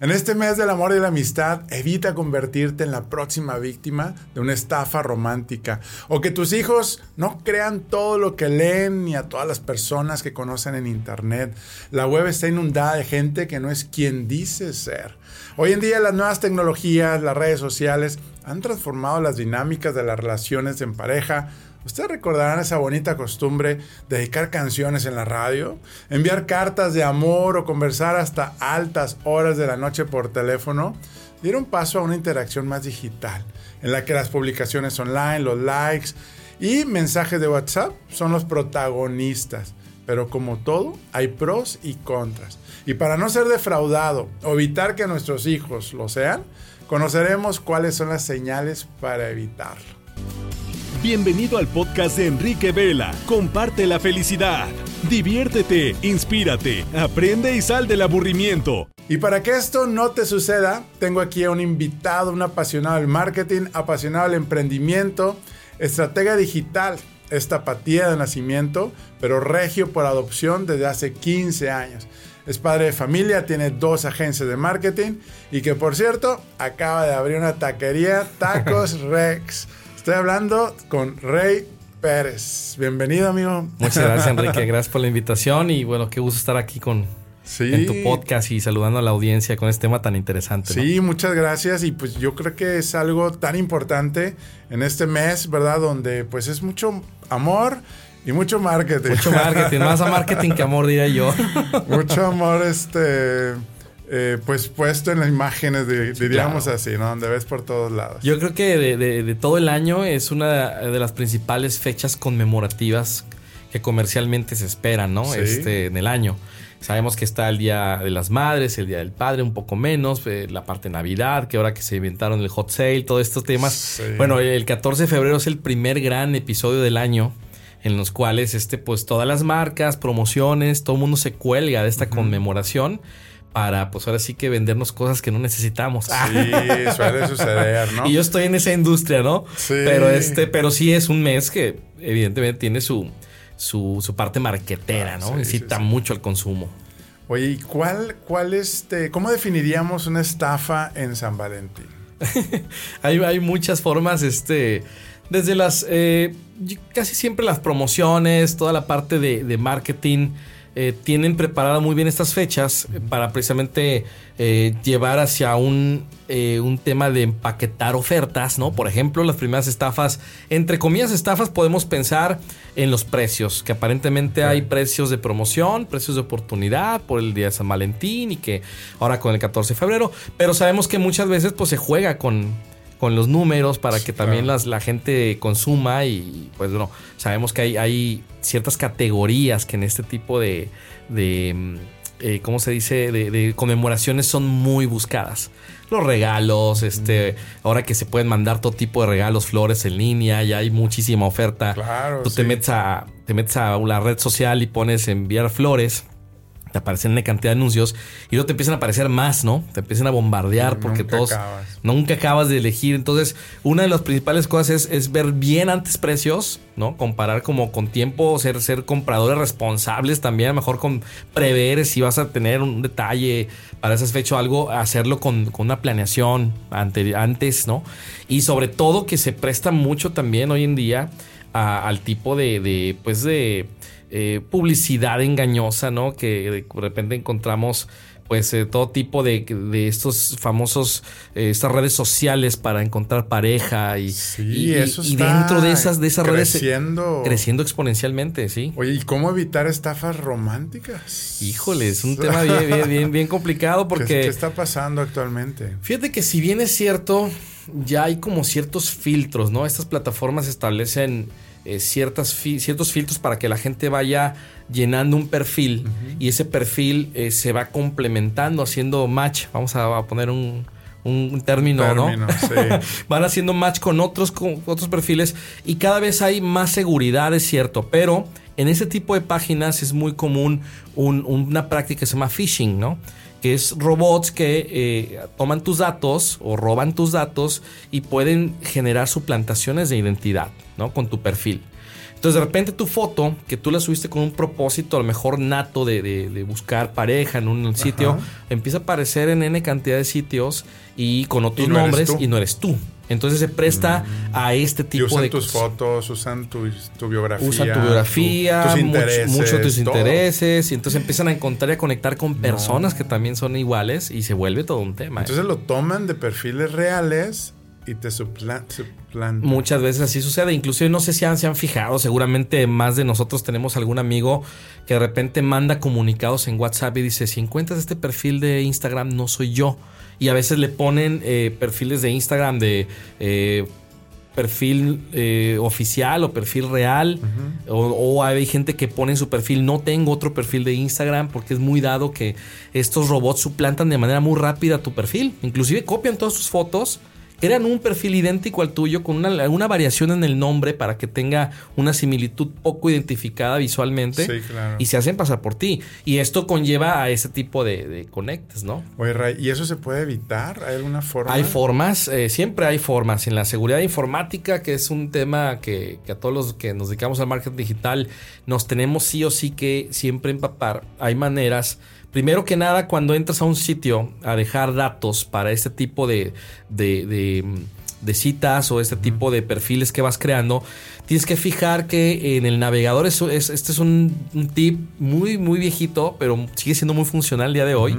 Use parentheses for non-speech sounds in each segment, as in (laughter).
En este mes del amor y la amistad, evita convertirte en la próxima víctima de una estafa romántica o que tus hijos no crean todo lo que leen ni a todas las personas que conocen en internet. La web está inundada de gente que no es quien dice ser. Hoy en día las nuevas tecnologías, las redes sociales han transformado las dinámicas de las relaciones en pareja Ustedes recordarán esa bonita costumbre de dedicar canciones en la radio, enviar cartas de amor o conversar hasta altas horas de la noche por teléfono. Dieron paso a una interacción más digital, en la que las publicaciones online, los likes y mensajes de WhatsApp son los protagonistas. Pero como todo, hay pros y contras. Y para no ser defraudado o evitar que nuestros hijos lo sean, conoceremos cuáles son las señales para evitarlo. Bienvenido al podcast de Enrique Vela. Comparte la felicidad. Diviértete, inspírate, aprende y sal del aburrimiento. Y para que esto no te suceda, tengo aquí a un invitado, un apasionado del marketing, apasionado del emprendimiento, estratega digital, esta apatía de nacimiento, pero regio por adopción desde hace 15 años. Es padre de familia, tiene dos agencias de marketing y que por cierto acaba de abrir una taquería (laughs) Tacos Rex. Estoy hablando con Rey Pérez. Bienvenido, amigo. Muchas (laughs) gracias, Enrique. Gracias por la invitación y bueno, qué gusto estar aquí con, en tu podcast y saludando a la audiencia con este tema tan interesante. Sí, muchas gracias y pues yo creo que es algo tan importante en este mes, ¿verdad? Donde pues es mucho amor y mucho marketing. Mucho marketing, (laughs) más a marketing que amor diría yo. mucho amor, este eh, pues puesto en las imágenes, diríamos así, ¿no? Donde ves por todos lados. Yo creo que de, todo el año es una de las principales fechas conmemorativas que comercialmente se esperan, ¿no? Este, en el año. Sabemos que está el Día de las Madres, el Día del Padre, un poco menos, eh, la parte de Navidad, que ahora que se inventaron el hot sale, todos estos temas. Bueno, el 14 de febrero es el primer gran episodio del año en los cuales este, pues todas las marcas, promociones, todo el mundo se cuelga de esta conmemoración para, pues ahora sí que vendernos cosas que no necesitamos. Sí, suele suceder, ¿no? (laughs) Y yo estoy en esa industria, ¿no? Sí. Pero este, pero sí es un mes que evidentemente tiene su, su, su parte marquetera, ¿no? Incita mucho al consumo. Oye, ¿y cuál, cuál este, cómo definiríamos una estafa en San Valentín? (laughs) hay, hay muchas formas, este, desde las, eh, casi siempre las promociones, toda la parte de, de marketing eh, tienen preparada muy bien estas fechas para precisamente eh, llevar hacia un, eh, un tema de empaquetar ofertas, ¿no? Por ejemplo, las primeras estafas, entre comillas estafas, podemos pensar en los precios, que aparentemente hay precios de promoción, precios de oportunidad por el día de San Valentín y que ahora con el 14 de febrero, pero sabemos que muchas veces pues se juega con con los números para que también las, la gente consuma y pues bueno, sabemos que hay, hay ciertas categorías que en este tipo de, de mm, eh, ¿cómo se dice?, de, conmemoraciones son muy buscadas. Los regalos, este, ahora que se pueden mandar todo tipo de regalos, flores en línea, ya hay muchísima oferta. Claro, Tú te metes a, te metes a la red social y pones enviar flores te aparecen una cantidad de anuncios y luego te empiezan a aparecer más, ¿no? Te empiezan a bombardear porque todos nunca acabas de elegir. Entonces, una de las principales cosas es, ver bien antes precios, ¿no? Comparar como con tiempo, ser, ser compradores responsables también, a lo mejor con prever si vas a tener un detalle para ese fecha o algo, hacerlo con, una planeación antes, ¿no? Y sobre todo que se presta mucho también hoy en día al tipo de, de pues de eh, publicidad engañosa, ¿no? Que de repente encontramos pues eh, todo tipo de, estos famosos, eh, estas redes sociales para encontrar pareja y, y, dentro de esas, de esas creciendo, redes creciendo exponencialmente, sí. Oye, ¿y cómo evitar estafas románticas? Híjole, es un (laughs) tema bien, bien, bien, complicado porque... ¿Qué, está pasando actualmente? Fíjate que si bien es cierto, ya hay como ciertos filtros, ¿no? Estas plataformas establecen eh, ciertas ciertos filtros para que la gente vaya llenando un perfil y ese perfil eh, se va complementando, haciendo match. Vamos a, poner un, término, ¿no? (laughs) Van haciendo match con otros, con otros perfiles y cada vez hay más seguridad, es cierto, pero en ese tipo de páginas es muy común una práctica que se llama phishing, ¿no? Que es robots que eh, toman tus datos o roban tus datos y pueden generar suplantaciones de identidad, ¿no? Con tu perfil. Entonces, de repente tu foto, que tú la subiste con un propósito, a lo mejor nato de, de- de buscar pareja en un sitio, Ajá. empieza a aparecer en N cantidad de sitios y con otros Y no eres nombres y no eres tú. Entonces se presta a este Y tipo usan de tus cosas. fotos, usan tu, tu biografía. Usan tu biografía, tu- tus intereses. mucho tus todo. intereses, y entonces empiezan a encontrar y a conectar con personas que también son iguales y se vuelve todo un tema. ¿eh? Entonces lo toman de perfiles reales y te suplan- suplantan. Muchas veces así sucede. Inclusive no sé si han, se han fijado. Seguramente más de nosotros tenemos algún amigo que de repente manda comunicados en WhatsApp y dice, si encuentras este perfil de Instagram, no soy yo. Y a veces le ponen eh, perfiles de Instagram de eh, perfil eh, oficial o perfil real. o, o hay gente que pone en su perfil, no tengo otro perfil de Instagram porque es muy dado que estos robots suplantan de manera muy rápida tu perfil. Inclusive copian todas tus fotos crean un perfil idéntico al tuyo con una, una variación en el nombre para que tenga una similitud poco identificada visualmente Sí, claro. y se hacen pasar por ti. Y esto conlleva a ese tipo de, de conectes, ¿no? Oye, Ray, ¿y eso se puede evitar? ¿Hay alguna forma? Hay formas, eh, siempre hay formas. En la seguridad informática, que es un tema que, que a todos los que nos dedicamos al marketing digital nos tenemos sí o sí que siempre empapar, hay maneras. Primero que nada, cuando entras a un sitio a dejar datos para este tipo de, de, de, de citas o este tipo de perfiles que vas creando, tienes que fijar que en el navegador, es, es- este es un, un tip muy, muy viejito, pero sigue siendo muy funcional el día de hoy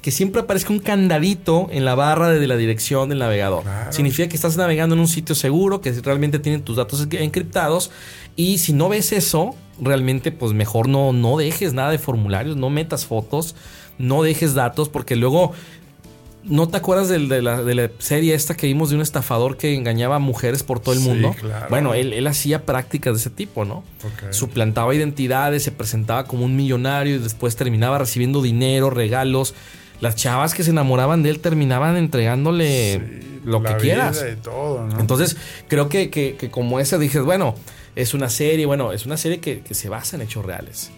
que siempre aparezca un candadito en la barra de la dirección del navegador. Claro. Significa que estás navegando en un sitio seguro, que realmente tienen tus datos encriptados. Y si no ves eso, realmente pues mejor no, no dejes nada de formularios, no metas fotos, no dejes datos, porque luego... ¿No te acuerdas del- de, la, de la serie esta que vimos de un estafador que engañaba a mujeres por todo el Sí, mundo? claro. Bueno, él, él hacía prácticas de ese tipo, ¿no? Suplantaba identidades, se presentaba como un millonario y después terminaba recibiendo dinero, regalos. Las chavas que se enamoraban de él terminaban entregándole Sí, lo la que quieras. vida y todo, ¿no? Entonces, creo que, que- que como esa dices, bueno, es una serie, bueno, es una serie que, que se basa en hechos reales,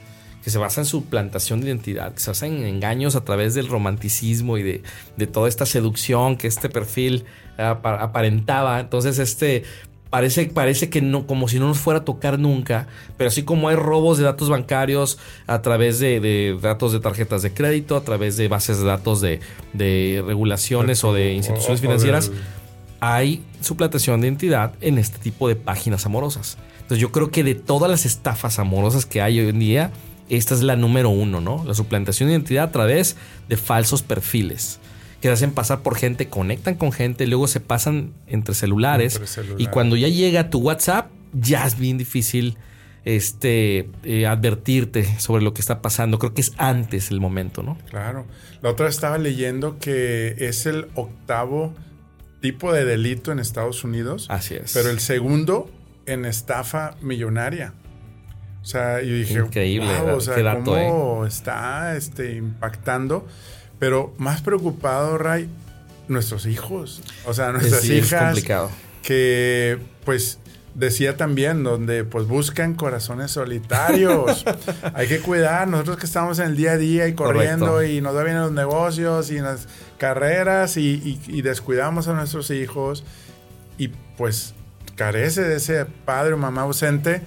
que se basa en suplantación de identidad, que se basa en engaños a través del romanticismo y de, de toda esta seducción que este perfil apa- aparentaba. Entonces, este parece, parece que no, como si no nos fuera a tocar nunca, pero así como hay robos de datos bancarios a través de, de datos de tarjetas de crédito, a través de bases de datos de, de regulaciones o de instituciones O- o financieras, hay suplantación de identidad en este tipo de páginas amorosas. Entonces yo creo que de todas las estafas amorosas que hay hoy en día, esta es la número uno, ¿no? La suplantación de identidad a través de falsos perfiles que se hacen pasar por gente, conectan con gente, luego se pasan entre celulares, Entre celulares. y cuando ya llega tu WhatsApp, ya es bien difícil este, eh, advertirte sobre lo que está pasando. Creo que es antes el momento, ¿no? Claro. La otra estaba leyendo que es el octavo tipo de delito en Estados Unidos. Así es. Pero el segundo en estafa millonaria. O sea, yo dije, Increíble, "Wow", o sea, qué dato, ¿eh? cómo está este, impactando. Pero más preocupado, Ray, nuestros hijos. O sea, nuestras Sí, es hijas. complicado. Que, pues, decía también, donde pues buscan corazones solitarios. (laughs) Hay que cuidar, nosotros que estamos en el día a día y corriendo Correcto. y nos va bien en los negocios y en las carreras y, y- y descuidamos a nuestros hijos y pues carece de ese padre o mamá ausente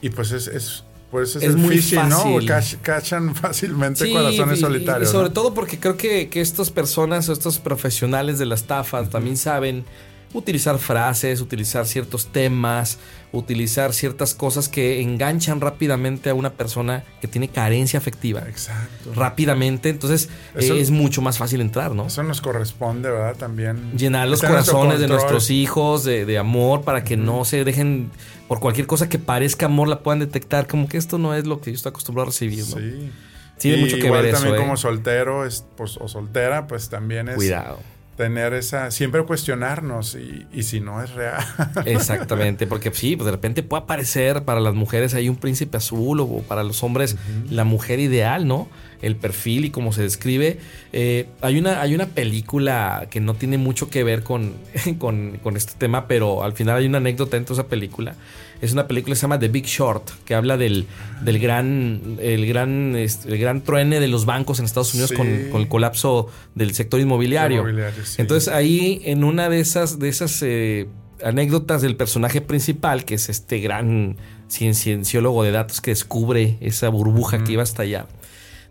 y pues es, es pues es, Es el muy ¿no? fácil. Cach- cachan (laughs) fácilmente Sí, corazones y- solitarios. Y sobre ¿no? todo porque creo que, que estas personas o estos profesionales de la estafa también saben utilizar frases, utilizar ciertos temas, utilizar ciertas cosas que enganchan rápidamente a una persona que tiene carencia afectiva. Exacto. Rápidamente, entonces Eso- eh, es mucho más fácil entrar, ¿no? Eso nos corresponde, ¿verdad? También. Llenar los nuestro corazones de nuestros hijos de, de amor para que no se dejen por cualquier cosa que parezca amor la puedan detectar como que esto no es lo que yo estoy acostumbrado a recibir, ¿no? Sí. Tiene mucho que igual ver también eso, ¿eh? como soltero es, pues, o soltera, pues también es Cuidado. Tener esa, siempre cuestionarnos y, y si no es real. (laughs) Exactamente, porque sí, pues de repente puede aparecer para las mujeres ahí un príncipe azul o para los hombres la mujer ideal, ¿no? El perfil y cómo se describe. Eh, hay, una, hay una película que no tiene mucho que ver con, (laughs) con, con este tema, pero al final hay una anécdota dentro de esa película. Es una película que se llama The Big Short, que habla del, del gran, el gran, este, el gran truene de los bancos en Estados Unidos Sí. con, con el colapso del sector inmobiliario. Inmobiliario, sí. Entonces ahí en una de esas, de esas eh, anécdotas del personaje principal, que es este gran cienciólogo de datos que descubre esa burbuja que iba a estallar.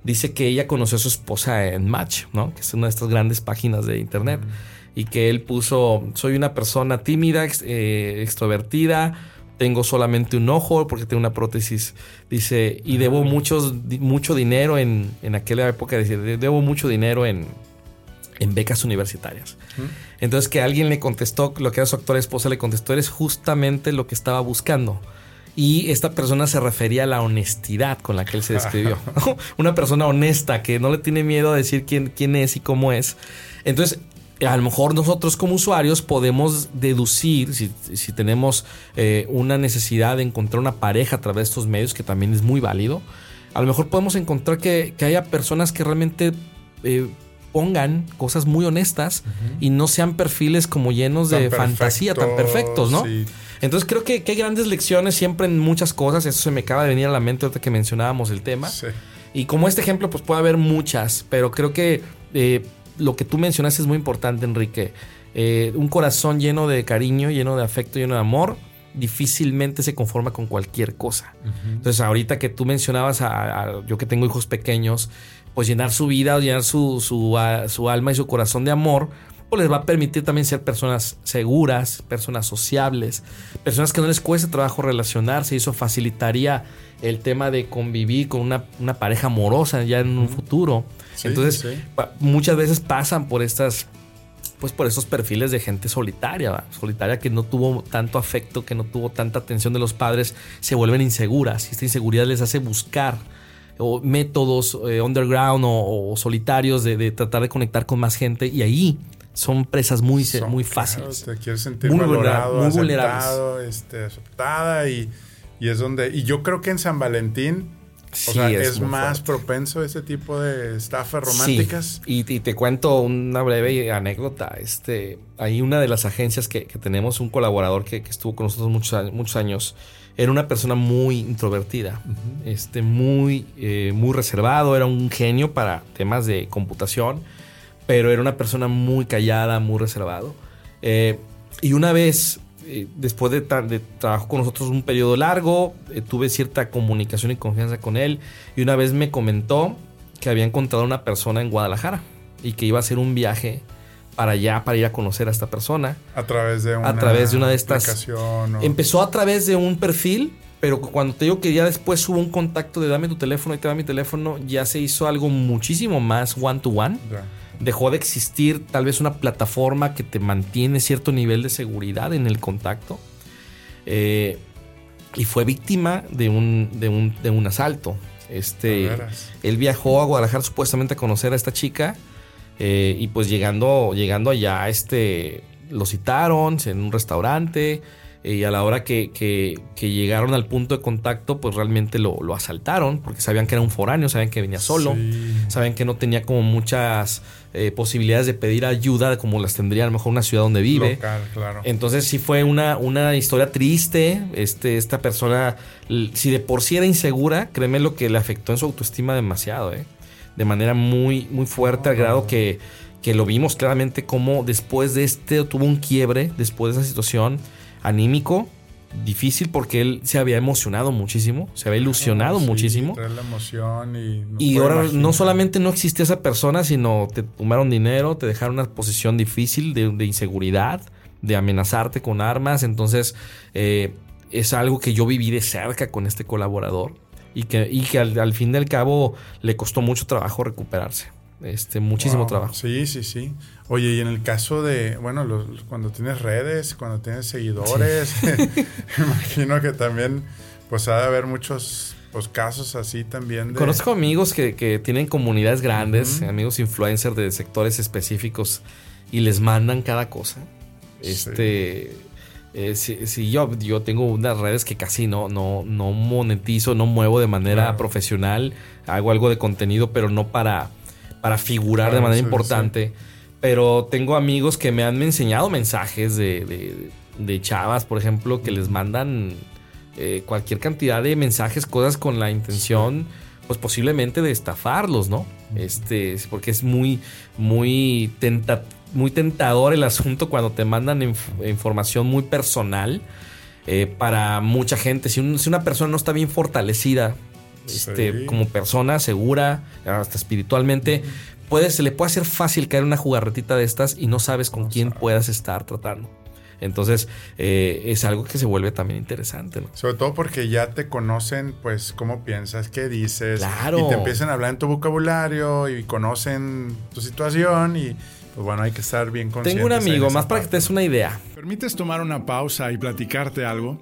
Dice que ella conoció a su esposa en Match, ¿no? Que es una de estas grandes páginas de internet. Y que él puso, soy una persona tímida, eh, extrovertida, tengo solamente un ojo porque tengo una prótesis. Dice, y debo muchos, mucho dinero en, en aquella época, dice, debo mucho dinero en, en becas universitarias. Entonces que alguien le contestó, lo que era su actual esposa le contestó, eres justamente lo que estaba buscando. Y esta persona se refería a la honestidad con la que él se describió. (laughs) Una persona honesta que no le tiene miedo a decir quién, quién es y cómo es. Entonces, a lo mejor nosotros como usuarios podemos deducir, si, tenemos eh, una necesidad de encontrar una pareja a través de estos medios, que también es muy válido, a lo mejor podemos encontrar que, haya personas que realmente eh, pongan cosas muy honestas y no sean perfiles como llenos de fantasía, tan perfectos, ¿no? Entonces creo que, hay grandes lecciones siempre en muchas cosas, eso se me acaba de venir a la mente ahorita que mencionábamos el tema. Y como este ejemplo, pues puede haber muchas, pero creo que... Eh, lo que tú mencionas es muy importante, Enrique. Eh, un corazón lleno de cariño, lleno de afecto, lleno de amor, difícilmente se conforma con cualquier cosa. Entonces, ahorita que tú mencionabas a, yo que tengo hijos pequeños, pues llenar su vida, llenar su, su, alma y su corazón de amor, pues les va a permitir también ser personas seguras, personas sociables, personas que no les cueste trabajo relacionarse y eso facilitaría el tema de convivir con una, una pareja amorosa ya en un futuro. Entonces, muchas veces pasan por estas pues por esos perfiles de gente solitaria, solitaria que no tuvo tanto afecto, que no tuvo tanta atención de los padres, se vuelven inseguras y esta inseguridad les hace buscar métodos eh, underground o, solitarios de, tratar de conectar con más gente y ahí son presas muy, muy fáciles. te quieres sentir muy valorado, muy vulnerado, este, aceptada y, y es donde y yo creo que en San Valentín o sea, es, más propenso ese tipo de estafas románticas. Y, te cuento una breve anécdota. Este, hay una de las agencias que, tenemos, un colaborador que, estuvo con nosotros muchos, muchos años, era una persona muy introvertida, este, muy, eh, muy reservado, era un genio para temas de computación, pero era una persona muy callada, muy reservado. Eh, y una vez eh, después de, de, trabajo con nosotros un periodo largo, eh, tuve cierta comunicación y confianza con él y una vez me comentó que había encontrado una persona en Guadalajara y que iba a hacer un viaje para allá, para ir a conocer a esta persona. A través de una, a través de una de estas. Empezó a través de un perfil, pero cuando te digo que ya después hubo un contacto de dame tu teléfono y te da mi teléfono, ya se hizo algo muchísimo más one to one dejó de existir tal vez una plataforma que te mantiene cierto nivel de seguridad en el contacto. Eh, y fue víctima de un, de un, asalto. Este, él viajó a Guadalajara supuestamente a conocer a esta chica. Eh, y pues llegando, llegando allá, este, lo citaron en un restaurante. Eh, y a la hora que, llegaron al punto de contacto, pues realmente lo, asaltaron, porque sabían que era un foráneo, sabían que venía solo, sabían que no tenía como muchas eh, posibilidades de pedir ayuda como las tendría a lo mejor una ciudad donde vive. Entonces sí fue una, una historia triste. Este, esta persona, si de por sí era insegura, créeme lo que le afectó en su autoestima demasiado, ¿eh? de manera muy, muy fuerte, al grado que, que lo vimos claramente como después de este tuvo un quiebre, después de esa situación anímico difícil porque él se había emocionado muchísimo, se había ilusionado muchísimo. La emoción y, y ahora no solamente no existía esa persona, sino te tomaron dinero, te dejaron una posición difícil de, inseguridad, de amenazarte con armas. Entonces, eh, es algo que yo viví de cerca con este colaborador y que, y que al, fin y al cabo le costó mucho trabajo recuperarse. Este, muchísimo trabajo. Sí, sí, sí. Oye, y en el caso de, bueno, cuando tienes redes, cuando tienes seguidores, (laughs) imagino que también, pues ha de haber muchos pues, casos así también. Conozco amigos que, tienen comunidades grandes, amigos influencers de sectores específicos y les mandan cada cosa. Este, eh, si, yo, yo tengo unas redes que casi no, no, no monetizo, no muevo de manera profesional, hago algo de contenido, pero no para para figurar de manera importante. Pero tengo amigos que me han enseñado mensajes de, de, chavas, por ejemplo, que les mandan eh, cualquier cantidad de mensajes, cosas con la intención, pues posiblemente de estafarlos, ¿no? Este, porque es muy, muy muy tentador el asunto cuando te mandan información muy personal. Eh, para mucha gente, si, una persona no está bien fortalecida este, como persona, segura, hasta espiritualmente, se le puede hacer fácil caer una jugarretita de estas y no sabes con quién puedas estar tratando. Entonces, eh, es algo que se vuelve también interesante. Sobre todo porque ya te conocen, pues, cómo piensas, qué dices. Claro. Y te empiezan a hablar en tu vocabulario y conocen tu situación y pues bueno, hay que estar bien conscientes. Tengo un amigo, más para que te des una idea. ¿Permites tomar una pausa y platicarte algo?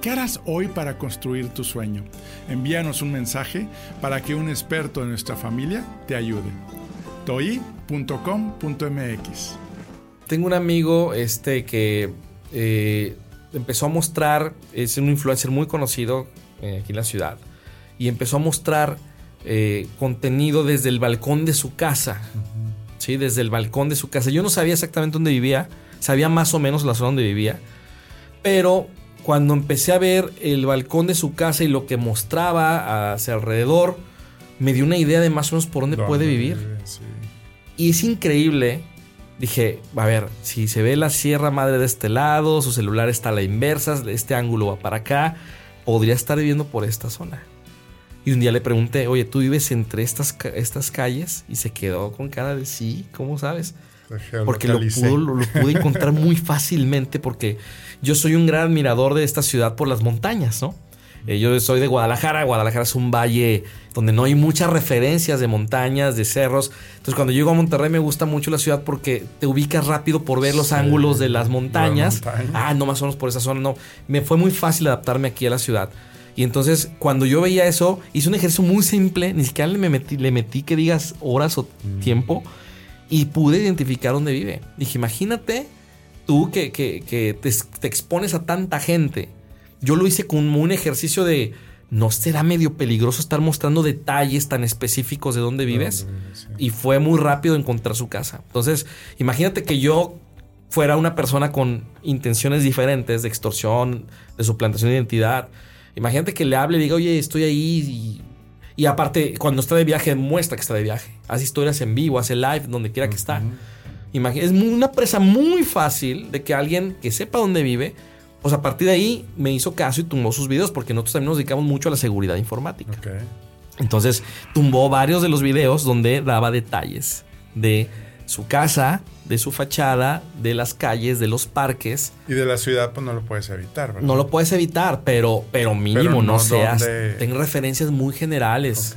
¿Qué harás hoy para construir tu sueño? Envíanos un mensaje para que un experto de nuestra familia te ayude. toi.com.mx Tengo un amigo este, que eh, empezó a mostrar, es un influencer muy conocido eh, aquí en la ciudad, y empezó a mostrar eh, contenido desde el balcón de su casa. ¿sí? Desde el balcón de su casa. Yo no sabía exactamente dónde vivía, sabía más o menos la zona donde vivía, pero cuando empecé a ver el balcón de su casa y lo que mostraba hacia alrededor, me dio una idea de más o menos por dónde, puede vivir. Y es increíble. Dije, a ver, si se ve la Sierra Madre de este lado, su celular está a la inversa, este ángulo va para acá, podría estar viviendo por esta zona. Y un día le pregunté, oye, ¿tú vives entre estas, estas calles? Y se quedó con cara de sí, ¿cómo sabes? Porque lo, lo, pude encontrar muy (laughs) fácilmente porque yo soy un gran admirador de esta ciudad por las montañas, ¿no? Eh, yo soy de Guadalajara. Guadalajara es un valle donde no hay muchas referencias de montañas, de cerros. Entonces, cuando llego a Monterrey me gusta mucho la ciudad porque te ubicas rápido por ver los ángulos de las montañas. ah, no más o menos por esa zona. No, me fue muy fácil adaptarme aquí a la ciudad. Y entonces, cuando yo veía eso, hice un ejercicio muy simple, ni siquiera le metí, le metí que digas horas o mm. tiempo, y pude identificar dónde vive. Dije, imagínate tú que, te, expones a tanta gente. Yo lo hice como un ejercicio de, ¿no será medio peligroso estar mostrando detalles tan específicos de dónde vives? Y fue muy rápido encontrar su casa. Entonces, imagínate que yo fuera una persona con intenciones diferentes de extorsión, de suplantación de identidad Imagínate que le hable y diga, oye, estoy ahí y, aparte, cuando está de viaje, muestra que está de viaje. Hace historias en vivo, hace live, donde quiera que está. es una presa muy fácil de que alguien que sepa dónde vive, pues a partir de ahí me hizo caso y tumbó sus videos, porque nosotros también nos dedicamos mucho a la seguridad informática. Entonces, tumbó varios de los videos donde daba detalles de su casa, de su fachada, de las calles, de los parques. Y de la ciudad, pues no lo puedes evitar, ¿verdad? No lo puedes evitar, pero, pero mínimo, no, seas. Ten referencias muy generales.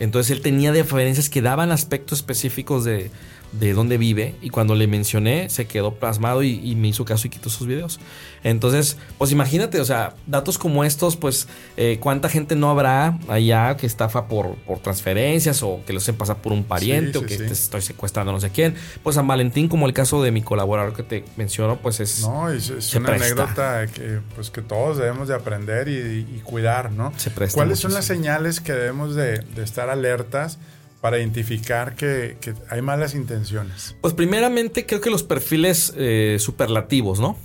Entonces él tenía referencias que daban aspectos específicos de, de dónde vive y cuando le mencioné se quedó plasmado y, me hizo caso y quitó sus videos. Entonces, pues imagínate, o sea, datos como estos, pues eh, cuánta gente no habrá allá que estafa por, por transferencias o que lo hacen pasar por un pariente o que te estoy secuestrando no sé quién. Pues San Valentín, como el caso de mi colaborador que te menciono, pues es... No, es, una anécdota que, pues, que todos debemos de aprender y, cuidar, ¿no? Se presta ¿Cuáles son las señales que debemos de, de estar alertas? Para identificar que, hay malas intenciones? Pues primeramente creo que los perfiles eh, superlativos, ¿no?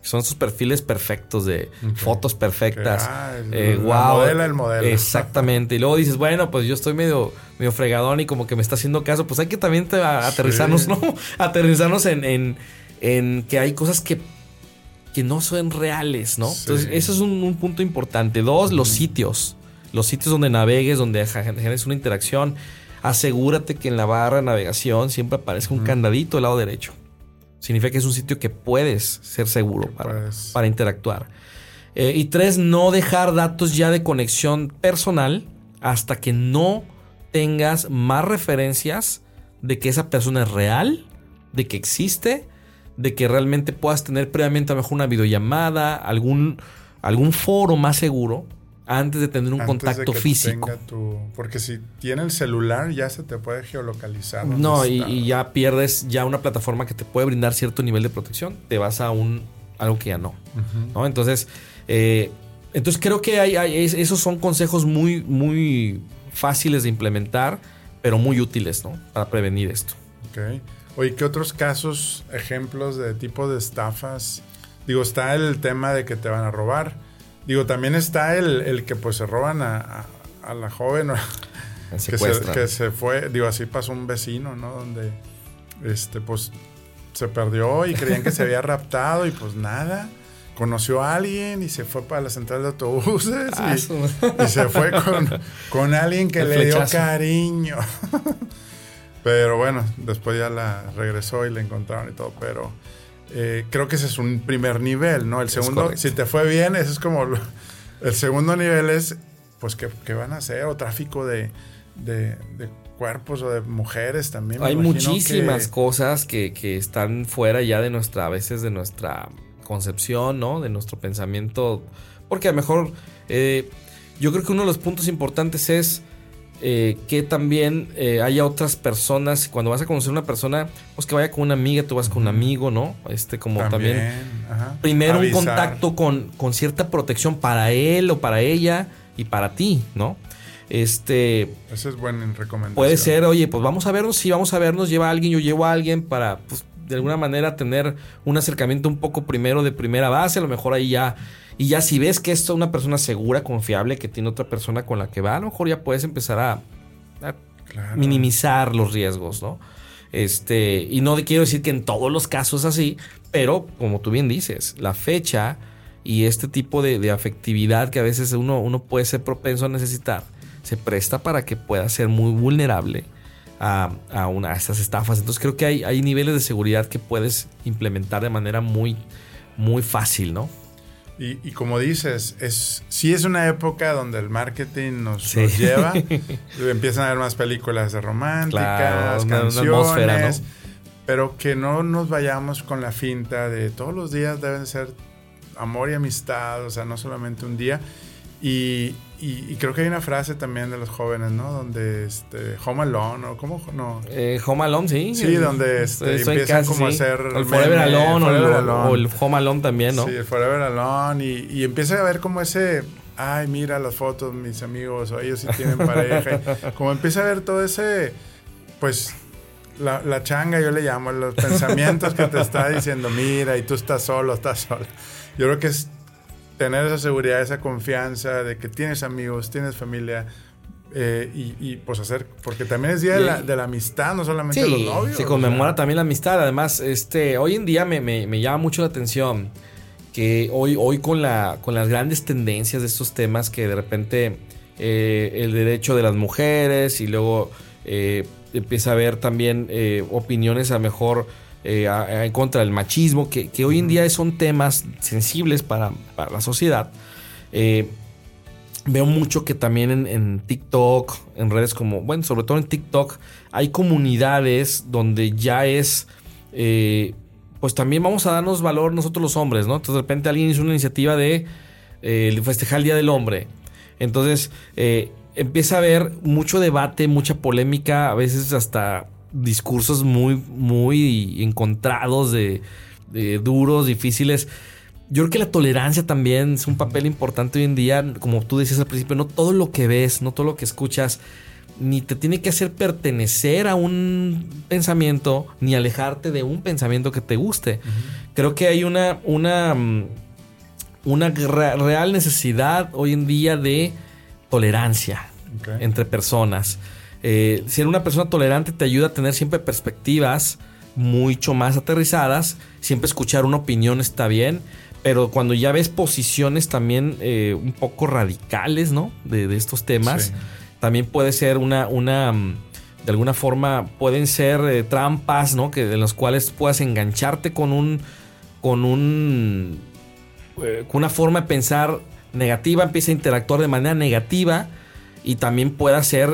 Son esos perfiles perfectos de fotos perfectas. Ah, el, eh, modelo, el modelo. Exactamente. Y luego dices, bueno, pues yo estoy medio, medio fregadón y como que me está haciendo caso. Pues hay que también aterrizarnos, ¿no? (laughs) aterrizarnos en, en, que hay cosas que, que no son reales, ¿no? Entonces, eso es un, punto importante. Dos, los sitios. Los sitios donde navegues, donde generes una interacción asegúrate que en la barra de navegación siempre aparezca un candadito del lado derecho. Significa que es un sitio que puedes ser seguro para, interactuar. Eh, y tres, no dejar datos ya de conexión personal hasta que no tengas más referencias de que esa persona es real, de que existe, de que realmente puedas tener previamente a lo mejor una videollamada, algún, algún foro más seguro antes de tener un contacto físico. porque si tiene el celular ya se te puede geolocalizar. No, y, ya pierdes ya una plataforma que te puede brindar cierto nivel de protección. Te vas a un algo que ya no. ¿no? Entonces, eh, entonces creo que hay, esos son consejos muy, muy fáciles de implementar, pero muy útiles ¿no? para prevenir esto. Ok. Oye, ¿qué otros casos, ejemplos de tipo de estafas? Digo, está el tema de que te van a robar Digo, también está el, que pues se roban a, la joven que, se, que se fue, digo, así pasó un vecino, ¿no? Donde este pues se perdió y creían que se había raptado y pues nada. Conoció a alguien y se fue para la central de autobuses y, ah, se fue con, alguien que le dio cariño. (laughs) pero bueno, después ya la regresó y la encontraron y todo, pero eh, creo que ese es un primer nivel, ¿no? El segundo, si te fue bien, eso es como... El segundo nivel es, pues, ¿qué, van a hacer? O tráfico de, cuerpos o de mujeres también. Hay muchísimas cosas que, están fuera ya de nuestra, a veces de nuestra concepción, ¿no? De nuestro pensamiento. Porque a lo mejor, eh, yo creo que uno de los puntos importantes es eh, que también eh, haya otras personas. Cuando vas a conocer a una persona, pues que vaya con una amiga, tú vas con un amigo, ¿no? Este, como también. primero un contacto con, con cierta protección para él o para ella y para ti, ¿no? Este. Esa es buena recomendación. Puede ser, oye, pues vamos a vernos, si vamos a vernos, lleva a alguien, yo llevo a alguien para, pues, de alguna manera tener un acercamiento un poco primero de primera base. A lo mejor ahí ya y ya si ves que esto es una persona segura, confiable, que tiene otra persona con la que va, a lo mejor ya puedes empezar a, minimizar los riesgos, ¿no? Este, y no quiero decir que en todos los casos así, pero como tú bien dices, la fecha y este tipo de, afectividad que a veces uno, uno puede ser propenso a necesitar, se presta para que pueda ser muy vulnerable a, a, una, a estas estafas. Entonces creo que hay, hay niveles de seguridad que puedes implementar de manera muy, muy fácil, ¿no? Y, como dices, es sí es una época donde el marketing nos, lleva. (laughs) empiezan a haber más películas de románticas, canciones. Pero que no nos vayamos con la finta de todos los días deben ser amor y amistad, o sea, no solamente un día. Y, y, creo que hay una frase también de los jóvenes, ¿no? Donde este, Home Alone, ¿o cómo? No. Eh, home Alone, sí. Sí, donde este, empiezan como a hacer... El Forever Alone, o, el Home Alone también, ¿no? Sí, el Forever Alone. Y, y empieza a ver como ese... Ay, mira las fotos, mis amigos, o ellos sí tienen (laughs) pareja. como empieza a ver todo ese... Pues la, la, changa, yo le llamo, los pensamientos que te está diciendo, mira, y tú estás solo, estás solo. Yo creo que es tener esa seguridad, esa confianza de que tienes amigos, tienes familia. Eh, y, pues hacer, porque también es día de la, de la amistad, no solamente de los novios. Se conmemora también la amistad. Además, este, hoy en día me, me, llama mucho la atención que hoy, hoy con, la, con las grandes tendencias de estos temas, que de repente eh, el derecho de las mujeres y luego eh, empieza a haber también opiniones a mejor eh, en contra del machismo, que, hoy en día son temas sensibles para, la sociedad. Eh, veo mucho que también en, TikTok, en redes como, bueno, sobre todo en TikTok, hay comunidades donde ya es, eh, pues también vamos a darnos valor nosotros los hombres, ¿no? Entonces de repente alguien hizo una iniciativa de festejar el Día del Hombre. Entonces empieza a haber mucho debate, mucha polémica, a veces hasta discursos muy, muy encontrados, de, duros, difíciles. Yo creo que la tolerancia también es un papel importante hoy en día, como tú decías al principio, no todo lo que ves, no todo lo que escuchas, ni te tiene que hacer pertenecer a un pensamiento, ni alejarte de un pensamiento que te guste. Creo que hay una, una, mm, una real necesidad hoy en día de tolerancia entre personas. Eh, ser una persona tolerante te ayuda a tener siempre perspectivas mucho más aterrizadas. Siempre escuchar una opinión está bien. Pero cuando ya ves posiciones también eh, un poco radicales, ¿no? De, estos temas, también puede ser una, una, mm, de alguna forma, pueden ser eh, trampas, ¿no? Que de las cuales puedas engancharte con un, con un, con una forma de pensar negativa, empieza a interactuar de manera negativa y también pueda ser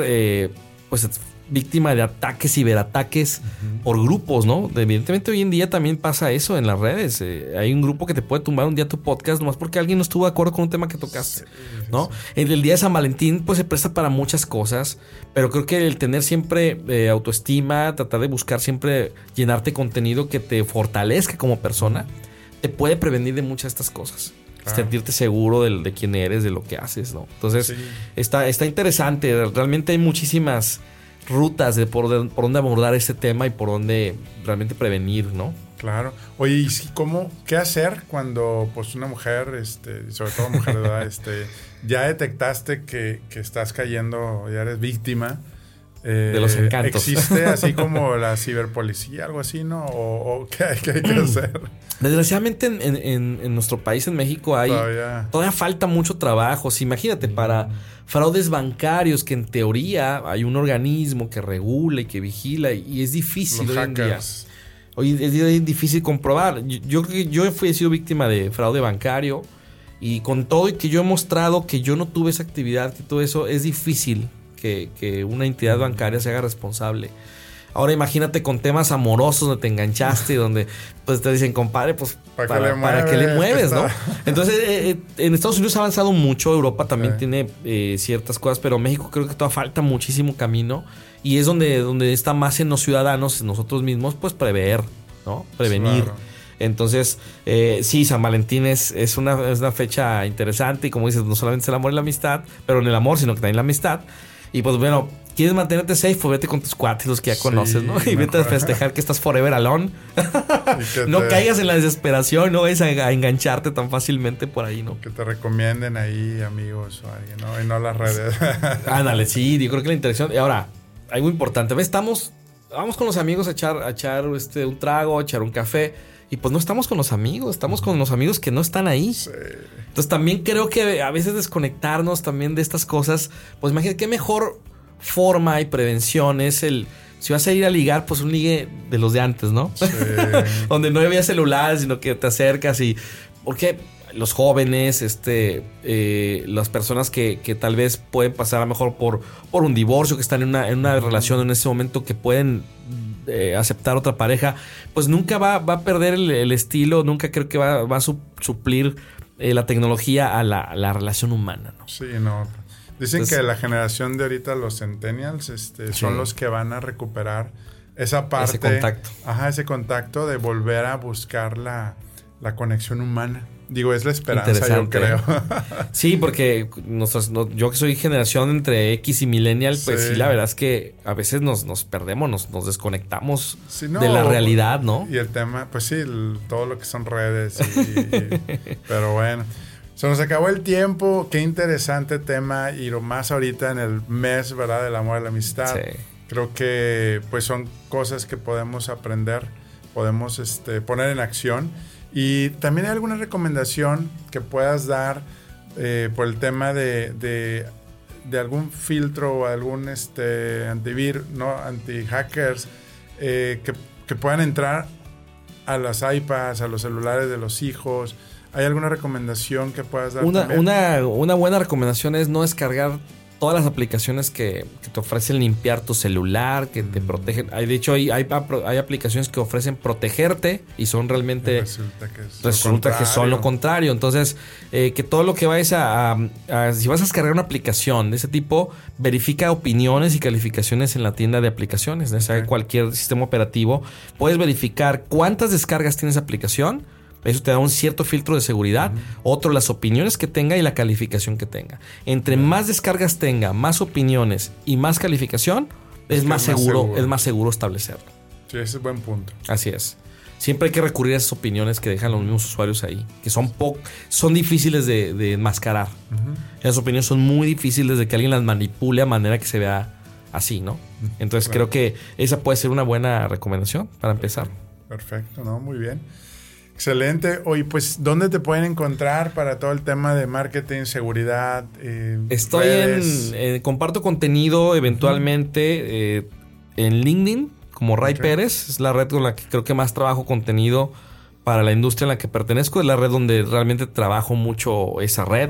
pues víctima de ataques, ciberataques por grupos, ¿no? Evidentemente hoy en día también pasa eso en las redes. Eh, hay un grupo que te puede tumbar un día tu podcast nomás porque alguien no estuvo de acuerdo con un tema que tocaste, ¿no? En el día de San Valentín pues se presta para muchas cosas, pero creo que el tener siempre eh, autoestima, tratar de buscar siempre llenarte contenido que te fortalezca como persona, te puede prevenir de muchas de estas cosas. Sentirte seguro de, de, quién eres, de lo que haces, ¿no? Entonces, está, está interesante. Realmente hay muchísimas rutas de por, dónde abordar este tema y por dónde realmente prevenir, ¿no? Claro. Oye, ¿y cómo, qué hacer cuando pues una mujer, este, sobre todo mujer de edad, (laughs) este, ya detectaste que, que estás cayendo, ya eres víctima? De los eh, encantos. ¿Existe (laughs) así como la ciberpolicía, algo así, no? ¿O, qué, hay, que mm. hacer? Desgraciadamente en, nuestro país, en México, hay todavía, falta mucho trabajo. imagínate, para fraudes bancarios, que en teoría hay un organismo que regula y que vigila, y es difícil hoy en día. Hoy es difícil comprobar. Yo creo que yo fui, he sido víctima de fraude bancario. Y con todo y que yo he mostrado que yo no tuve esa actividad, que todo eso es difícil que, una entidad bancaria se haga responsable. Ahora imagínate con temas amorosos donde te enganchaste y donde pues te dicen, compadre, pues para, que le, mueves, ¿no? (laughs) Entonces, eh, eh, en Estados Unidos ha avanzado mucho, Europa también tiene eh, ciertas cosas, pero México creo que todavía falta muchísimo camino y es donde, donde está más en los ciudadanos, nosotros mismos, pues prever, ¿no? Prevenir. Entonces, sí, San Valentín es, es, una, es una fecha interesante y como dices, no solamente es el amor y la amistad, pero en el amor, sino que también la amistad. Y pues bueno, ¿quieres mantenerte safe? Pues vete con tus cuates, los que ya conoces, ¿no? Y vete a festejar que estás forever alone. (laughs) no caigas en la desesperación, no vayas a, engancharte tan fácilmente por ahí, ¿no? Que te recomienden ahí amigos o alguien, ¿no? Y no las redes. (laughs) Ándale, sí, yo creo que la interacción. Y ahora, algo importante, ¿ves? Estamos, vamos con los amigos a echar, a echar este, un trago, a echar un café. Y pues no estamos con los amigos, estamos con los amigos que no están ahí. Entonces también creo que a veces desconectarnos también de estas cosas, pues imagínate qué mejor forma y prevención es el... Si vas a ir a ligar, pues un ligue de los de antes, ¿no? (laughs) Donde no había celulares, sino que te acercas y... Porque los jóvenes, este, eh, las personas que, que, tal vez pueden pasar a lo mejor por, por un divorcio, que están en una, en una relación en ese momento que pueden eh, aceptar otra pareja, pues nunca va, va a perder el, estilo, nunca creo que va, va a suplir eh, la tecnología a la, la, relación humana. ¿no? Sí, no. Dicen que la generación de ahorita, los centennials, este, son los que van a recuperar esa parte. Ese contacto. Ajá, ese contacto de volver a buscar la, la conexión humana. Digo, es la esperanza, yo creo. (laughs) sí, porque yo que soy generación entre X y Millennial, pues sí. la verdad es que a veces nos, nos perdemos, nos, nos desconectamos de la realidad, ¿no? Y el tema, pues sí, todo lo que son redes. (laughs) pero bueno. Se nos acabó el tiempo. Qué interesante tema. Y lo más ahorita en el mes, ¿verdad? Del amor y la amistad. Creo que pues son cosas que podemos aprender, podemos este, poner en acción. Y también hay alguna recomendación que puedas dar eh, por el tema de, de, algún filtro o algún este, antivir, ¿no? anti-hackers eh, que, que, puedan entrar a las iPads, a los celulares de los hijos. ¿Hay alguna recomendación que puedas dar? Una, una, una buena recomendación es no descargar todas las aplicaciones que, te ofrecen limpiar tu celular, que te protegen. Hay, de hecho, hay, hay, aplicaciones que ofrecen protegerte y son realmente. resulta que, son lo contrario. Entonces, eh, que todo lo que vayas a, Si vas a descargar una aplicación de ese tipo, verifica opiniones y calificaciones en la tienda de aplicaciones. O cualquier sistema operativo. Puedes verificar cuántas descargas tiene esa aplicación eso te da un cierto filtro de seguridad. Otro, las opiniones que tenga y la calificación que tenga. Entre más descargas tenga, más opiniones y más calificación, es, más, seguro, es más seguro establecerlo. Sí, ese es buen punto. Así es. Siempre hay que recurrir a esas opiniones que dejan los mismos usuarios ahí, que son, son difíciles de, enmascarar. Esas opiniones son muy difíciles de que alguien las manipule a manera que se vea así, ¿no? Entonces creo que esa puede ser una buena recomendación para empezar. Perfecto, ¿no? Muy bien. Excelente. Oye, pues, ¿dónde te pueden encontrar para todo el tema de marketing, seguridad? Eh, Estoy en, eh, comparto contenido eventualmente eh, en LinkedIn, como Ray Pérez. Es la red con la que creo que más trabajo contenido para la industria en la que pertenezco. Es la red donde realmente trabajo mucho esa red.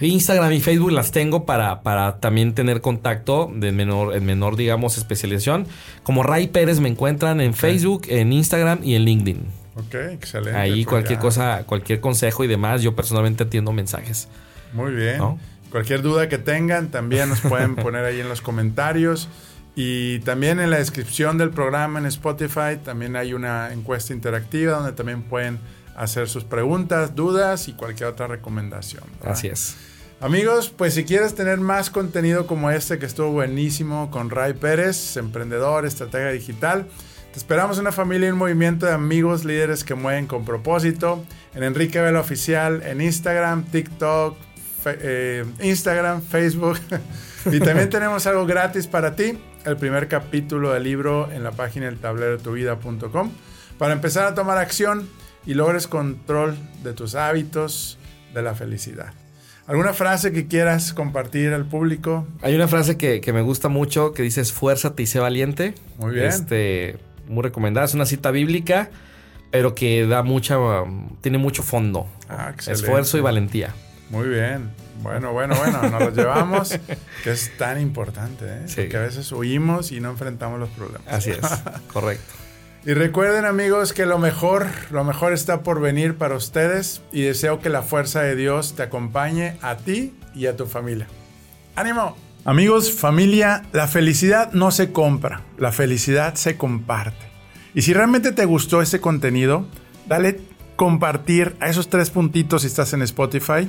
Instagram y Facebook las tengo para, para también tener contacto de menor, en menor, digamos, especialización. Como Ray Pérez me encuentran en Facebook, en Instagram y en LinkedIn. Ok, excelente. Ahí pues cualquier cosa, cualquier consejo y demás, yo personalmente atiendo mensajes. Muy bien. Cualquier duda que tengan, también nos pueden (laughs) poner ahí en los comentarios. Y también en la descripción del programa en Spotify también hay una encuesta interactiva donde también pueden hacer sus preguntas, dudas y cualquier otra recomendación. Así es. Amigos, pues si quieres tener más contenido como este que estuvo buenísimo con Ray Pérez, emprendedor, estratega digital, te esperamos una familia y un movimiento de amigos líderes que mueven con propósito en Enrique Vela Oficial, en Instagram, TikTok, eh, Instagram, Facebook. (laughs) y también (laughs) tenemos algo gratis para ti el primer capítulo del libro en la página del tablero tuvida.com para empezar a tomar acción y logres control de tus hábitos de la felicidad. ¿Alguna frase que quieras compartir al público? Hay una frase que, me gusta mucho que dice esfuérzate y sé valiente. Muy bien. Este, muy recomendada. Es una cita bíblica, pero que da mucha, tiene mucho fondo. Ah, Esfuerzo y valentía. Muy bien. Bueno, bueno, bueno, nos lo llevamos, (laughs) que es tan importante, ¿eh? Porque a veces huimos y no enfrentamos los problemas. Así es, (laughs) correcto. Y recuerden amigos que lo mejor, lo mejor está por venir para ustedes y deseo que la fuerza de Dios te acompañe a ti y a tu familia. ¡Ánimo! Amigos, familia, la felicidad no se compra, la felicidad se comparte. Y si realmente te gustó este contenido, dale compartir a esos tres puntitos si estás en Spotify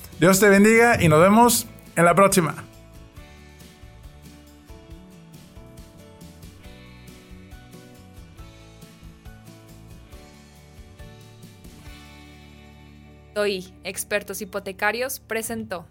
Dios te bendiga y nos vemos en la próxima. Hoy, Expertos Hipotecarios presentó.